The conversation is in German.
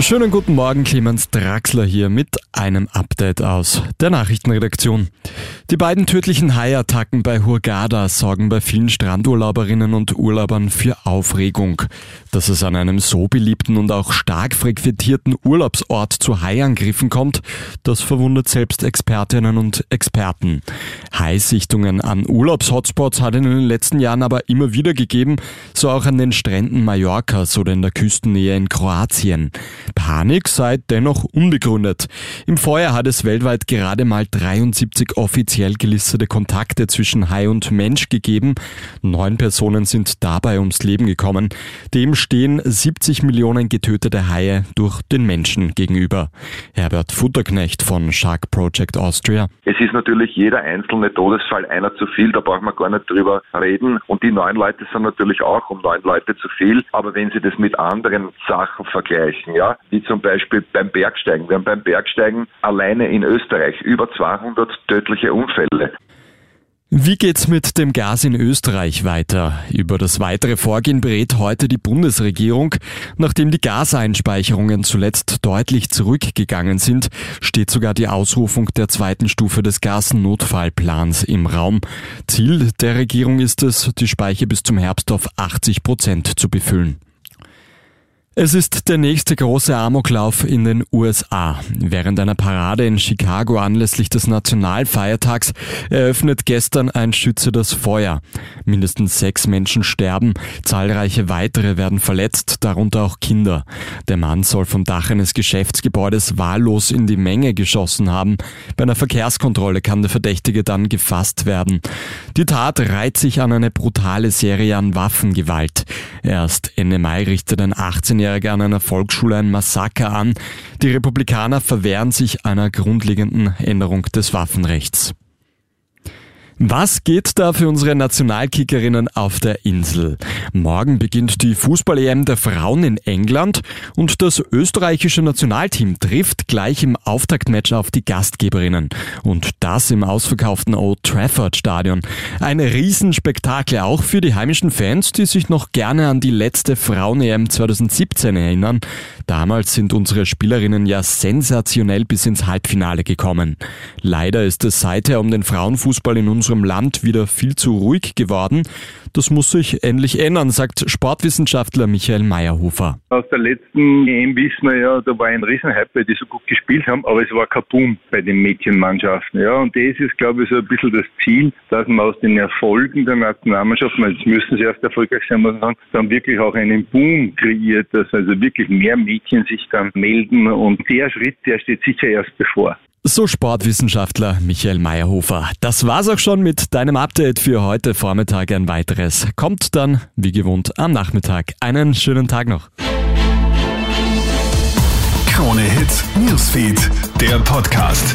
Schönen guten Morgen, Clemens Draxler hier mit einem Update aus der Nachrichtenredaktion. Die beiden tödlichen Haiattacken bei Hurghada sorgen bei vielen Strandurlauberinnen und Urlaubern für Aufregung. Dass es an einem so beliebten und auch stark frequentierten Urlaubsort zu Haiangriffen kommt, das verwundert selbst Expertinnen und Experten. Haisichtungen an Urlaubshotspots hat in den letzten Jahren aber immer wieder gegeben, so auch an den Stränden Mallorcas oder in der Küstennähe in Kroatien. Panik sei dennoch unbegründet. Im Vorjahr hat es weltweit gerade mal 73 offiziell gelistete Kontakte zwischen Hai und Mensch gegeben. Neun Personen sind dabei ums Leben gekommen. Dem stehen 70 Millionen getötete Haie durch den Menschen gegenüber. Herbert Futterknecht von Shark Project Austria. Es ist natürlich jeder einzelne Todesfall einer zu viel, da braucht man gar nicht drüber reden. Und die neun Leute sind natürlich auch um neun Leute zu viel. Aber wenn Sie das mit anderen Sachen vergleichen, ja, wie zum Beispiel beim Bergsteigen. Wir haben beim Bergsteigen alleine in Österreich über 200 tödliche Unfälle. Wie geht's mit dem Gas in Österreich weiter? Über das weitere Vorgehen berät heute die Bundesregierung. Nachdem die Gaseinspeicherungen zuletzt deutlich zurückgegangen sind, steht sogar die Ausrufung der zweiten Stufe des Gasnotfallplans im Raum. Ziel der Regierung ist es, die Speicher bis zum Herbst auf 80 Prozent zu befüllen. Es ist der nächste große Amoklauf in den USA. Während einer Parade in Chicago anlässlich des Nationalfeiertags eröffnet gestern ein Schütze das Feuer. Mindestens sechs Menschen sterben, zahlreiche weitere werden verletzt, darunter auch Kinder. Der Mann soll vom Dach eines Geschäftsgebäudes wahllos in die Menge geschossen haben. Bei einer Verkehrskontrolle kann der Verdächtige dann gefasst werden. Die Tat reiht sich an eine brutale Serie an Waffengewalt. Erst Ende Mai richtet ein 18 14-Jährige an einer Volksschule ein Massaker an. Die Republikaner verwehren sich einer grundlegenden Änderung des Waffenrechts. Was geht da für unsere Nationalkickerinnen auf der Insel? Morgen beginnt die Fußball-EM der Frauen in England und das österreichische Nationalteam trifft gleich im Auftaktmatch auf die Gastgeberinnen. Und das im ausverkauften Old Trafford Stadion. Ein Riesenspektakel auch für die heimischen Fans, die sich noch gerne an die letzte Frauen-EM 2017 erinnern. Damals sind unsere Spielerinnen ja sensationell bis ins Halbfinale gekommen. Leider ist es seither um den Frauenfußball in unserem Land wieder viel zu ruhig geworden. Das muss sich endlich ändern, sagt Sportwissenschaftler Michael Meyerhofer. Aus der letzten EM wissen wir ja, da war ein Riesenhype, weil die so gut gespielt haben, aber es war kein Boom bei den Mädchenmannschaften. Ja, und das ist, glaube ich, so ein bisschen das Ziel, dass man aus den Erfolgen der Nationalmannschaften, jetzt müssen sie erst erfolgreich sein, muss man sagen, dann wirklich auch einen Boom kreiert, dass also wirklich mehr Mädchen sich dann melden und der Schritt, der steht sicher erst bevor. So Sportwissenschaftler Michael Meyerhofer. Das war's auch schon mit deinem Update für heute Vormittag. Ein weiteres kommt dann, wie gewohnt, am Nachmittag. Einen schönen Tag noch. Krone Hits, Newsfeed, der Podcast.